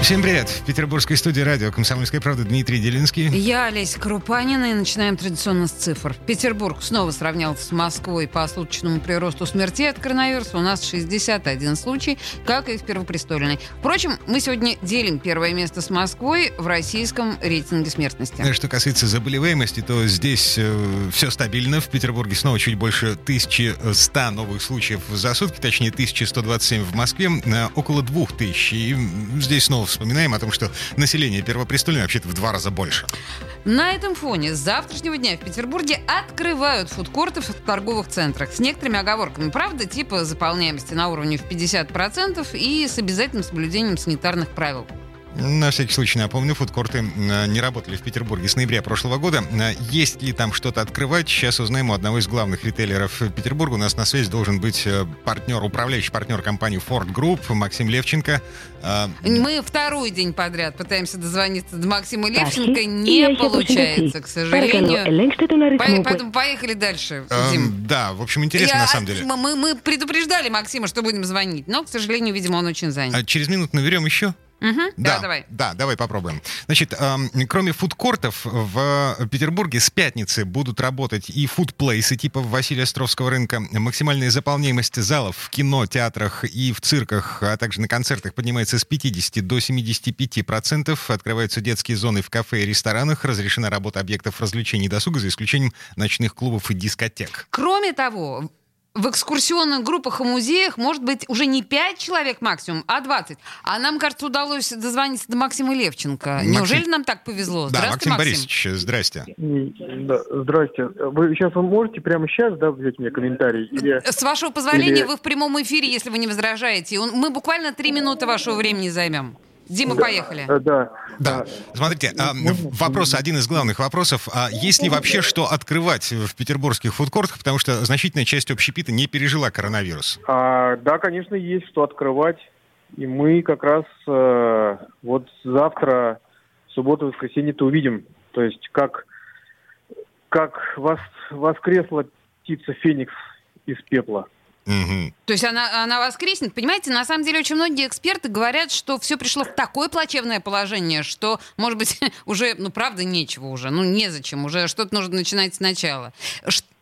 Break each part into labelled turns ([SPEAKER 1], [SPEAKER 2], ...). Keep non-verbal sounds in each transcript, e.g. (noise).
[SPEAKER 1] Всем привет! В петербургской студии радио «Комсомольская правда» Дмитрий Делинский.
[SPEAKER 2] Я Олеся Крупанина и начинаем традиционно с цифр. Петербург снова сравнялся с Москвой по случайному приросту смертей от коронавируса. У нас 61 случай, как и в Первопрестольной. Впрочем, мы сегодня делим первое место с Москвой в российском рейтинге смертности.
[SPEAKER 1] Что касается заболеваемости, то здесь э, все стабильно. В Петербурге снова чуть больше 1100 новых случаев за сутки, точнее 1127 в Москве, э, около 2000. И здесь снова вспоминаем о том, что население Первопрестольной вообще-то в два раза больше.
[SPEAKER 2] На этом фоне с завтрашнего дня в Петербурге открывают фудкорты в торговых центрах с некоторыми оговорками. Правда, типа заполняемости на уровне в 50% и с обязательным соблюдением санитарных правил.
[SPEAKER 1] На всякий случай напомню, фудкорты э, не работали в Петербурге с ноября прошлого года. Э, есть ли там что-то открывать? Сейчас узнаем у одного из главных ритейлеров Петербурга. У нас на связи должен быть э, партнер, управляющий партнер компании Ford Group Максим Левченко.
[SPEAKER 2] Мы второй день подряд пытаемся дозвониться до Максима Левченко. Не получается, к сожалению. Поэтому поехали дальше,
[SPEAKER 1] Дим. Да, в общем, интересно на самом деле.
[SPEAKER 2] Мы, мы предупреждали Максима, что будем звонить, но, к сожалению, видимо, он очень занят. А
[SPEAKER 1] через минуту наберем еще?
[SPEAKER 2] Угу, да, да, давай.
[SPEAKER 1] Да, давай попробуем. Значит, эм, кроме фудкортов, в Петербурге с пятницы будут работать и фудплейсы типа Василия Островского рынка. Максимальная заполняемость залов в кино, театрах и в цирках, а также на концертах поднимается с 50 до 75 процентов. Открываются детские зоны в кафе и ресторанах. Разрешена работа объектов развлечений и досуга, за исключением ночных клубов и дискотек.
[SPEAKER 2] Кроме того, в экскурсионных группах и музеях может быть уже не 5 человек максимум, а 20. А нам, кажется, удалось дозвониться до Максима Левченко. Максим... Неужели нам так повезло?
[SPEAKER 1] Да, Максим, Максим Борисович, здрасте.
[SPEAKER 3] Да, здрасте. Вы сейчас вы можете прямо сейчас да, взять мне комментарий? Или...
[SPEAKER 2] С вашего позволения, Или... вы в прямом эфире, если вы не возражаете. Мы буквально три минуты вашего времени займем. Дима, поехали.
[SPEAKER 3] Да, да.
[SPEAKER 1] Да. Смотрите, а, вопрос, один из главных вопросов. А есть ли вообще что открывать в петербургских фудкортах, потому что значительная часть общепита не пережила коронавирус?
[SPEAKER 3] А, да, конечно, есть что открывать. И мы как раз э, вот завтра, в субботу, воскресенье-то увидим. То есть как, как вос, воскресла птица Феникс из пепла.
[SPEAKER 2] Угу. То есть она, она воскреснет. Понимаете, на самом деле очень многие эксперты говорят, что все пришло в такое плачевное положение, что, может быть, (laughs) уже, ну, правда, нечего уже, ну, незачем, уже что-то нужно начинать сначала.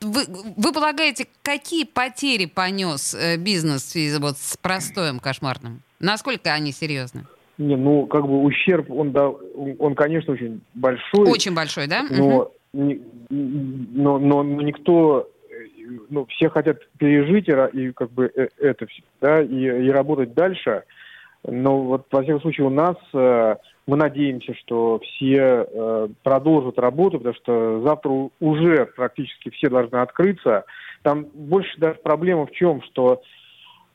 [SPEAKER 2] Вы, вы полагаете, какие потери понес э, бизнес в связи вот с простоем кошмарным? Насколько они серьезны?
[SPEAKER 3] Не, ну, как бы ущерб, он, да, он, конечно, очень большой.
[SPEAKER 2] Очень большой, да?
[SPEAKER 3] Но, угу. но, но, но никто ну, все хотят пережить и, и как бы э, это все, да, и, и работать дальше. Но вот, во всяком случае, у нас э, мы надеемся, что все э, продолжат работу, потому что завтра уже практически все должны открыться. Там больше даже проблема в чем, что,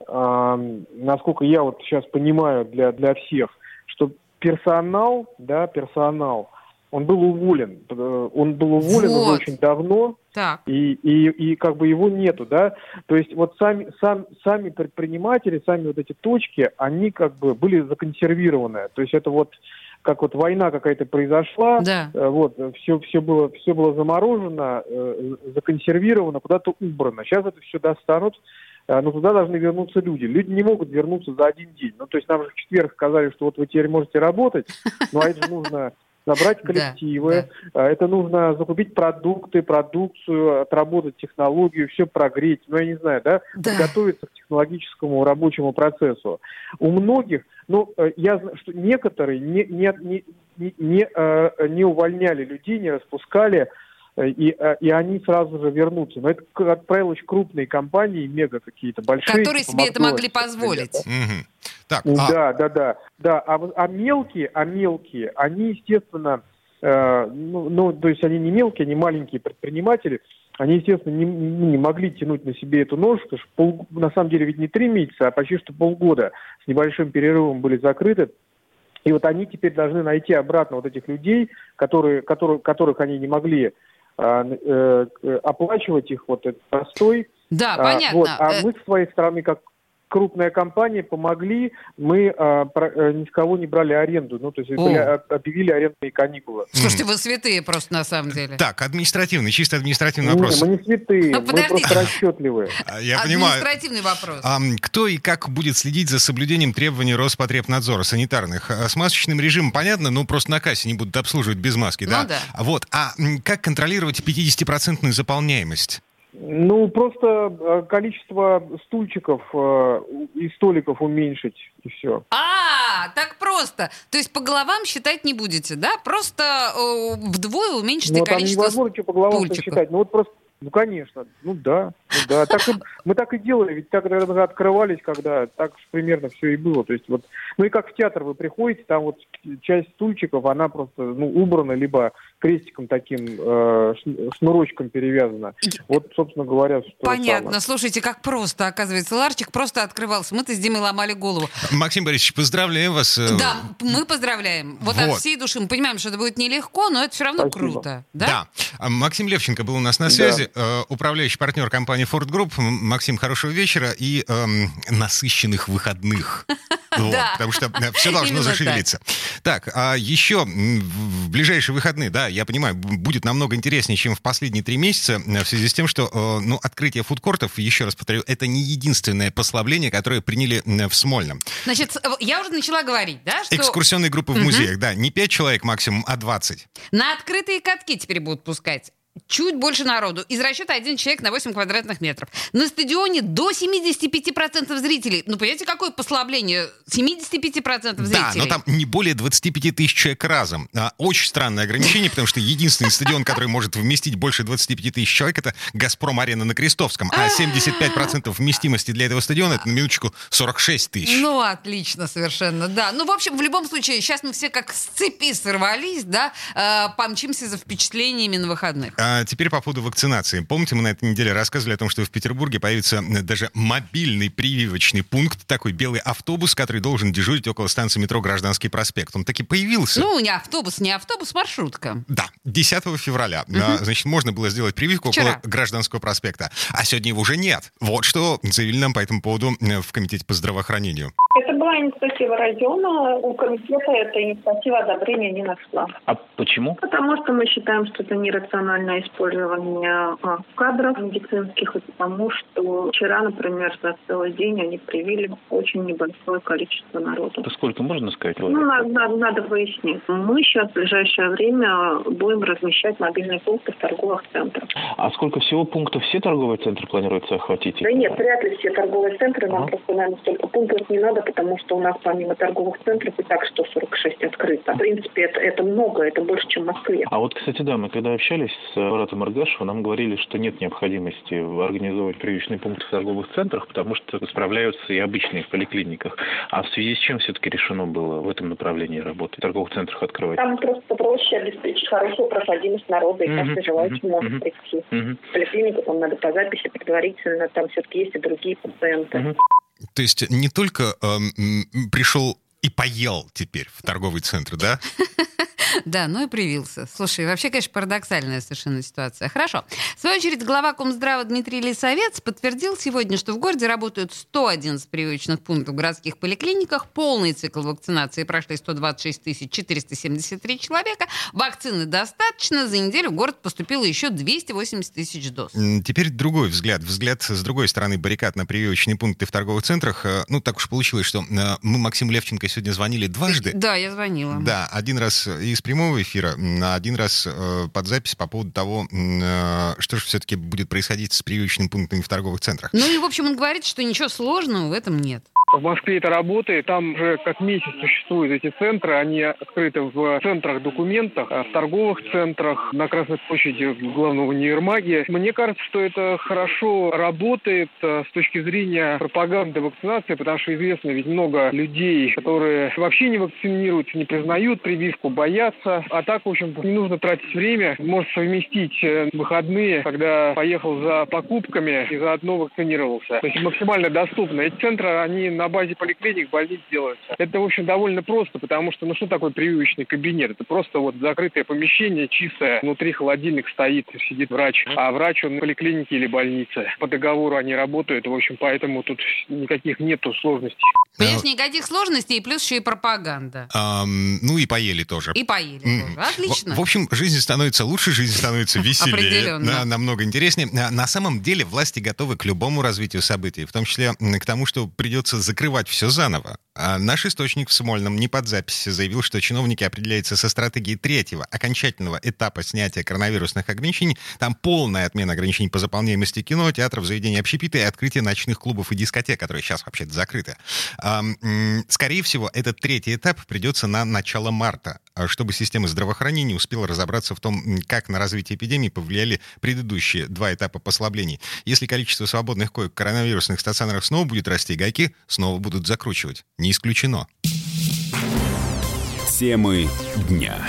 [SPEAKER 3] э, насколько я вот сейчас понимаю для, для всех, что персонал, да, персонал, он был уволен. Э, он был уволен вот. уже очень давно, так. И, и, и как бы его нету, да. То есть вот сами, сам, сами предприниматели, сами вот эти точки, они как бы были законсервированы. То есть это вот как вот война какая-то произошла, да. Э, вот все все было все было заморожено, э, законсервировано, куда-то убрано. Сейчас это все достанут, но туда должны вернуться люди. Люди не могут вернуться за один день. Ну то есть нам же в четверг сказали, что вот вы теперь можете работать, но это же нужно набрать коллективы, да, да. это нужно закупить продукты, продукцию, отработать технологию, все прогреть, ну, я не знаю, да, да. готовиться к технологическому рабочему процессу. У многих, ну, э, я знаю, что некоторые не, не, не, не, не, э, не увольняли людей, не распускали, и, и они сразу же вернутся. Но это, как правило, очень крупные компании, мега какие-то большие.
[SPEAKER 2] Которые типа себе это могли позволить.
[SPEAKER 3] Угу. Так, а... Да, да, да. да. А, а мелкие, а мелкие, они, естественно, э, ну, ну, то есть они не мелкие, они маленькие предприниматели, они, естественно, не, не могли тянуть на себе эту нож, потому что пол, на самом деле ведь не три месяца, а почти что полгода с небольшим перерывом были закрыты. И вот они теперь должны найти обратно вот этих людей, которые, которые, которых они не могли оплачивать их вот этот простой.
[SPEAKER 2] Да, понятно. Вот.
[SPEAKER 3] А э, мы с своей стороны, как крупная компания, помогли, мы а, про, а, ни с кого не брали аренду. Ну, то есть были, объявили арендные каникулы.
[SPEAKER 2] Слушайте, вы святые просто на самом деле.
[SPEAKER 1] Так, административный, чисто административный вопрос.
[SPEAKER 3] Не, мы не святые, ну, мы просто расчетливые.
[SPEAKER 2] Я понимаю. Административный вопрос. А,
[SPEAKER 1] кто и как будет следить за соблюдением требований Роспотребнадзора санитарных? С масочным режимом понятно, ну просто на кассе не будут обслуживать без маски, да?
[SPEAKER 2] Ну да.
[SPEAKER 1] Вот, а как контролировать 50-процентную заполняемость?
[SPEAKER 3] Ну, просто э, количество стульчиков э, и столиков уменьшить, и все.
[SPEAKER 2] А, так просто. То есть по головам считать не будете, да? Просто э, вдвое уменьшите
[SPEAKER 3] ну,
[SPEAKER 2] количество
[SPEAKER 3] там невозможно что по головам считать. Ну, вот просто ну, конечно. Ну, да. Да. Так и, мы так и делали. Ведь так, когда открывались, когда так примерно все и было. То есть вот, ну и как в театр вы приходите, там вот часть стульчиков, она просто ну, убрана, либо крестиком таким, э, шнурочком перевязана. Вот, собственно говоря, что
[SPEAKER 2] Понятно. Самое. Слушайте, как просто, оказывается. Ларчик просто открывался. Мы-то с Димой ломали голову.
[SPEAKER 1] Максим Борисович, поздравляем вас.
[SPEAKER 2] Э, да, мы поздравляем. Вот, вот. от всей души. Мы понимаем, что это будет нелегко, но это все равно
[SPEAKER 3] Спасибо.
[SPEAKER 2] круто. Да?
[SPEAKER 1] да. Максим Левченко был у нас на связи, да. э, управляющий партнер компании Ford Group. Максим, хорошего вечера и э, насыщенных выходных. (laughs) Вот, да. Потому что э, все должно Именно зашевелиться. Так. так, а еще в ближайшие выходные, да, я понимаю, будет намного интереснее, чем в последние три месяца, э, в связи с тем, что э, ну, открытие фудкортов, еще раз повторю, это не единственное послабление, которое приняли в Смольном.
[SPEAKER 2] Значит, я уже начала говорить, да, что...
[SPEAKER 1] Экскурсионные группы в музеях, да, не пять человек максимум, а 20.
[SPEAKER 2] На открытые катки теперь будут пускать чуть больше народу. Из расчета один человек на 8 квадратных метров. На стадионе до 75% зрителей. Ну, понимаете, какое послабление? 75% зрителей.
[SPEAKER 1] Да, но там не более 25 тысяч человек разом. А, очень странное ограничение, потому что единственный стадион, который может вместить больше 25 тысяч человек, это «Газпром-арена» на Крестовском. А 75% вместимости для этого стадиона, это на минуточку 46 тысяч.
[SPEAKER 2] Ну, отлично совершенно, да. Ну, в общем, в любом случае, сейчас мы все как с цепи сорвались, да, э, помчимся за впечатлениями на выходных.
[SPEAKER 1] А теперь по поводу вакцинации. Помните, мы на этой неделе рассказывали о том, что в Петербурге появится даже мобильный прививочный пункт, такой белый автобус, который должен дежурить около станции метро Гражданский проспект. Он таки появился.
[SPEAKER 2] Ну, не автобус, не автобус, маршрутка.
[SPEAKER 1] Да, 10 февраля. Угу. Значит, можно было сделать прививку Вчера. около Гражданского проспекта. А сегодня его уже нет. Вот что заявили нам по этому поводу в Комитете по здравоохранению.
[SPEAKER 4] Это была инициатива района. У комитета эта инициатива одобрения не нашла.
[SPEAKER 5] А почему?
[SPEAKER 4] Потому что мы считаем, что это нерациональное использование а, кадров медицинских, и потому что вчера, например, за целый день они привили очень небольшое количество народу.
[SPEAKER 5] Это сколько можно сказать?
[SPEAKER 4] Ну, надо, надо, надо выяснить. Мы сейчас в ближайшее время будем размещать мобильные пункты в торговых центрах.
[SPEAKER 5] А сколько всего пунктов все торговые центры планируется охватить?
[SPEAKER 4] Да нет, вряд ли все торговые центры. Нам а? просто, наверное, столько пунктов не надо, потому что у нас помимо торговых центров и так 146 открыто. В принципе, это, это много, это больше, чем в Москве.
[SPEAKER 5] А вот, кстати, да, мы когда общались с аппаратом Аргашева, нам говорили, что нет необходимости организовывать прививочные пункты в торговых центрах, потому что справляются и обычные в поликлиниках. А в связи с чем все-таки решено было в этом направлении работать, в торговых центрах открывать?
[SPEAKER 4] Там просто проще обеспечить хорошую проходимость народа, и mm-hmm. каждый желающий mm-hmm. может прийти. Mm-hmm. В поликлинику там надо по записи предварительно, там все-таки есть и другие пациенты. Mm-hmm.
[SPEAKER 1] То есть не только э, пришел и поел теперь в торговый центр, да?
[SPEAKER 2] Да, ну и привился. Слушай, вообще, конечно, парадоксальная совершенно ситуация. Хорошо. В свою очередь, глава Комздрава Дмитрий Лисовец подтвердил сегодня, что в городе работают 111 прививочных пунктов в городских поликлиниках. Полный цикл вакцинации прошли 126 473 человека. Вакцины достаточно. За неделю в город поступило еще 280 тысяч доз.
[SPEAKER 1] Теперь другой взгляд. Взгляд с другой стороны баррикад на прививочные пункты в торговых центрах. Э, ну, так уж получилось, что э, мы Максиму Левченко сегодня звонили дважды.
[SPEAKER 2] Да, я звонила.
[SPEAKER 1] Да, один раз из прямого эфира, один раз э, под запись по поводу того, э, что же все-таки будет происходить с прививочными пунктами в торговых центрах.
[SPEAKER 2] Ну и, в общем, он говорит, что ничего сложного в этом нет.
[SPEAKER 3] В Москве это работает. Там уже как месяц существуют эти центры. Они открыты в центрах документах, а в торговых центрах, на Красной площади главного универмаге. Мне кажется, что это хорошо работает э, с точки зрения пропаганды вакцинации, потому что известно ведь много людей, которые вообще не вакцинируются, не признают прививку, боятся. А так, в общем, не нужно тратить время. Может совместить э, выходные, когда поехал за покупками и заодно вакцинировался. То есть максимально доступно. Эти центры, они
[SPEAKER 6] на базе поликлиник, больниц делаются. Это, в общем, довольно просто, потому что, ну что такое прививочный кабинет? Это просто вот закрытое помещение, чистое, внутри холодильник стоит, сидит врач, а врач он в поликлинике или больнице. По договору они работают, в общем, поэтому тут никаких нету сложностей.
[SPEAKER 2] Понимаешь, никаких сложностей, и плюс еще и пропаганда.
[SPEAKER 1] Ам, ну и поели тоже.
[SPEAKER 2] И поели
[SPEAKER 1] Мгм.
[SPEAKER 2] тоже. Отлично.
[SPEAKER 1] В, в общем, жизнь становится лучше, жизнь становится (laughs) веселее,
[SPEAKER 2] Определенно.
[SPEAKER 1] да, намного интереснее. А На самом деле власти готовы к любому развитию событий, в том числе к тому, что придется закрывать все заново. А наш источник в Смольном не под запись заявил, что чиновники определяются со стратегией третьего, окончательного этапа снятия коронавирусных ограничений. Там полная отмена ограничений по заполняемости кино, театров, заведений общепита и открытие ночных клубов и дискотек, которые сейчас вообще-то закрыты. Скорее всего, этот третий этап придется на начало марта, чтобы система здравоохранения успела разобраться в том, как на развитие эпидемии повлияли предыдущие два этапа послаблений. Если количество свободных коек коронавирусных стационарах снова будет расти, гайки снова будут закручивать. Не исключено.
[SPEAKER 7] Темы дня.